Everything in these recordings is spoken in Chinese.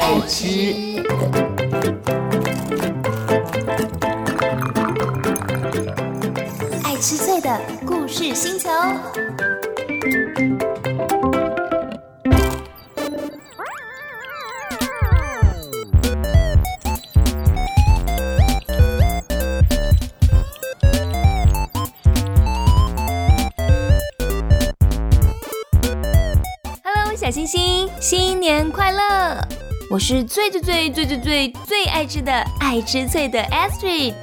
爱吃，爱吃脆的故事星球。Hello，小星星，新年快乐！我是最最最最最最最爱吃的爱吃脆的 Astrid，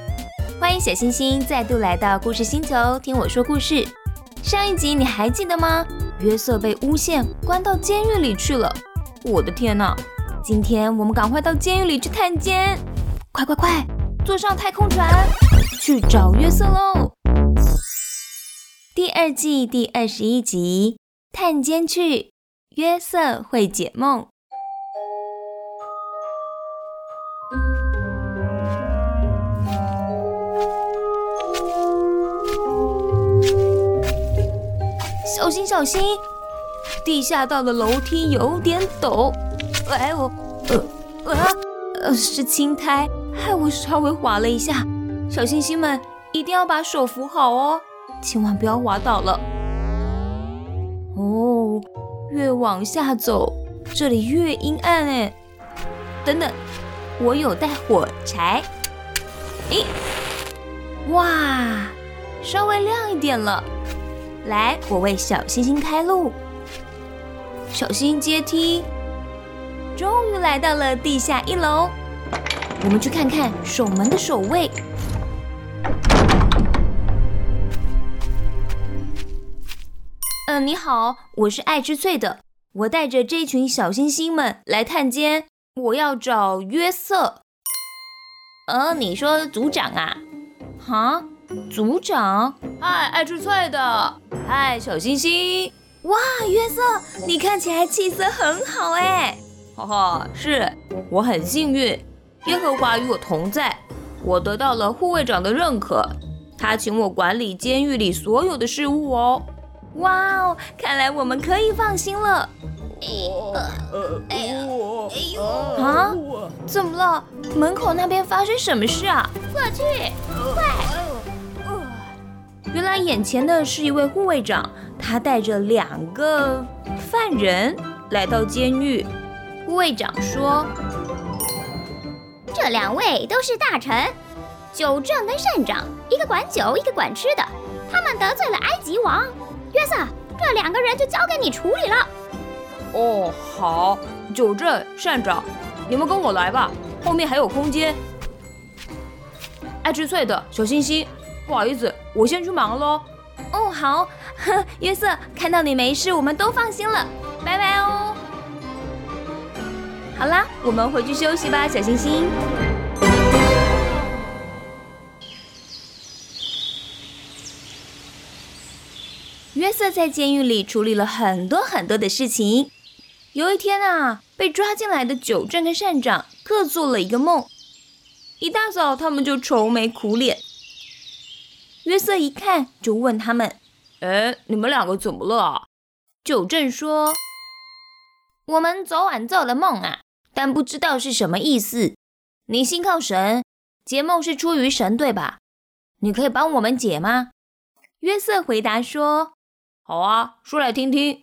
欢迎小星星再度来到故事星球听我说故事。上一集你还记得吗？约瑟被诬陷，关到监狱里去了。我的天哪！今天我们赶快到监狱里去探监，快快快，坐上太空船去找约瑟喽！第二季第二十一集，探监去，约瑟会解梦。小心小心，地下道的楼梯有点陡。哎我呃啊呃是青苔，害我稍微滑了一下。小星星们一定要把手扶好哦，千万不要滑倒了。哦，越往下走，这里越阴暗哎。等等，我有带火柴。咦，哇，稍微亮一点了。来，我为小星星开路。小心阶梯，终于来到了地下一楼。我们去看看守门的守卫。嗯，你好，我是爱吃脆的。我带着这群小星星们来探监，我要找约瑟。呃，你说组长啊？哈？组长，嗨，爱吃菜的，嗨，小星星，哇，约瑟，你看起来气色很好哎，哈哈，是我很幸运，耶和华与我同在，我得到了护卫长的认可，他请我管理监狱里所有的事务哦，哇哦，看来我们可以放心了。哎呦，哎呦，啊，怎么了？门口那边发生什么事啊？过去，快！原来眼前的是一位护卫长，他带着两个犯人来到监狱。护卫长说：“这两位都是大臣，酒正跟善长，一个管酒，一个管吃的。他们得罪了埃及王约瑟，这两个人就交给你处理了。”哦，好，酒正、善长，你们跟我来吧，后面还有空间。爱吃脆的小星星。不好意思，我先去忙喽。哦，好，约瑟，看到你没事，我们都放心了。拜拜哦。好啦，我们回去休息吧，小星星。约瑟在监狱里处理了很多很多的事情。有一天啊，被抓进来的九正跟善长各做了一个梦，一大早他们就愁眉苦脸。约瑟一看，就问他们：“哎，你们两个怎么了啊？”九正说：“我们昨晚做了梦啊，但不知道是什么意思。你信靠神，解梦是出于神，对吧？你可以帮我们解吗？”约瑟回答说：“好啊，说来听听。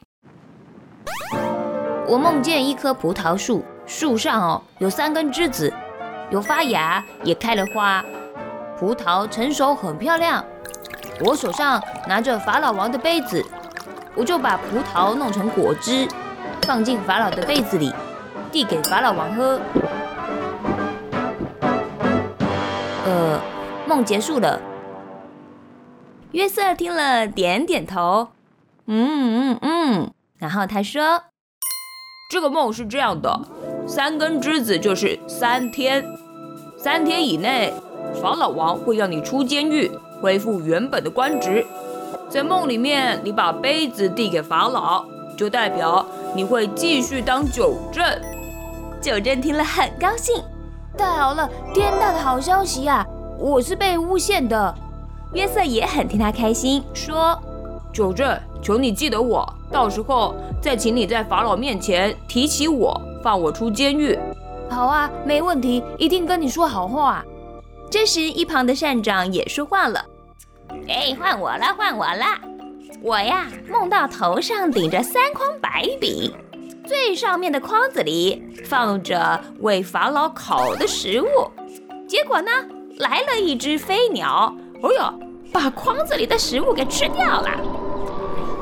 我梦见一棵葡萄树，树上哦有三根枝子，有发芽，也开了花，葡萄成熟很漂亮。”我手上拿着法老王的杯子，我就把葡萄弄成果汁，放进法老的杯子里，递给法老王喝。呃，梦结束了。约瑟听了点点头，嗯嗯嗯，然后他说：“这个梦是这样的，三根枝子就是三天，三天以内，法老王会让你出监狱。”恢复原本的官职，在梦里面，你把杯子递给法老，就代表你会继续当九正。九正听了很高兴，太好了，天大的好消息呀！我是被诬陷的。约瑟也很替他开心，说：“九正，求你记得我，到时候再请你在法老面前提起我，放我出监狱。好啊，没问题，一定跟你说好话。这时，一旁的善长也说话了：“哎，换我了，换我了！我呀，梦到头上顶着三筐白饼，最上面的筐子里放着为法老烤的食物。结果呢，来了一只飞鸟，哦呦，把筐子里的食物给吃掉了。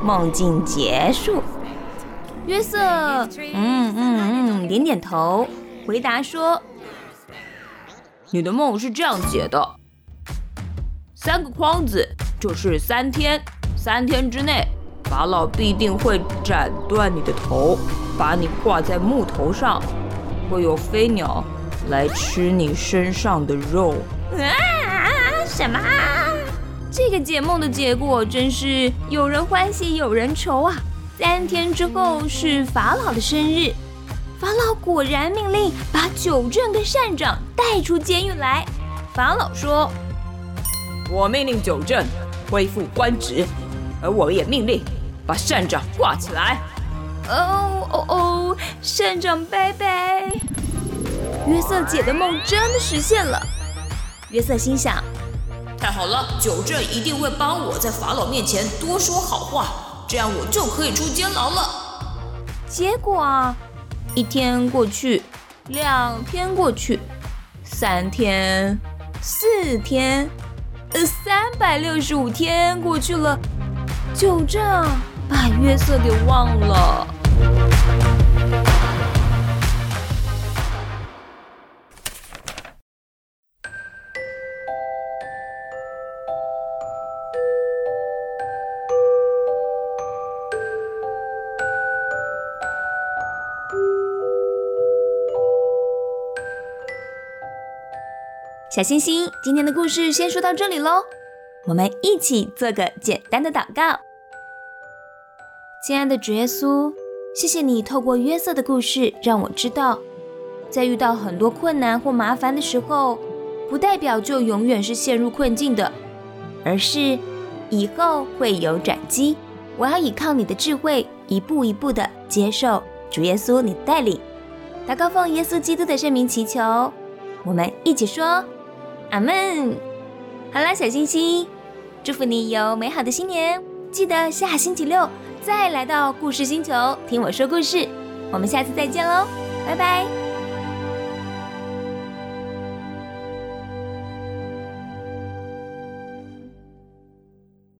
梦境结束。”约瑟，嗯嗯嗯，点点头，回答说：“你的梦是这样解的：三个筐子就是三天，三天之内，法老必定会斩断你的头，把你挂在木头上，会有飞鸟来吃你身上的肉。”啊！什么？这个解梦的结果真是有人欢喜有人愁啊！三天之后是法老的生日，法老果然命令把九正跟善长带出监狱来。法老说：“我命令九正恢复官职，而我也命令把善长挂起来。”哦哦哦，善长拜拜！约瑟姐的梦真的实现了。约瑟心想：太好了，九正一定会帮我在法老面前多说好话。这样我就可以出监牢了。结果啊，一天过去，两天过去，三天，四天，呃，呃三百六十五天过去了，就这样把约瑟给忘了。小星星，今天的故事先说到这里喽。我们一起做个简单的祷告。亲爱的主耶稣，谢谢你透过约瑟的故事，让我知道，在遇到很多困难或麻烦的时候，不代表就永远是陷入困境的，而是以后会有转机。我要依靠你的智慧，一步一步的接受主耶稣你的带领。祷告奉耶稣基督的圣名祈求，我们一起说。阿门。好啦，小星星，祝福你有美好的新年。记得下星期六再来到故事星球听我说故事。我们下次再见喽，拜拜。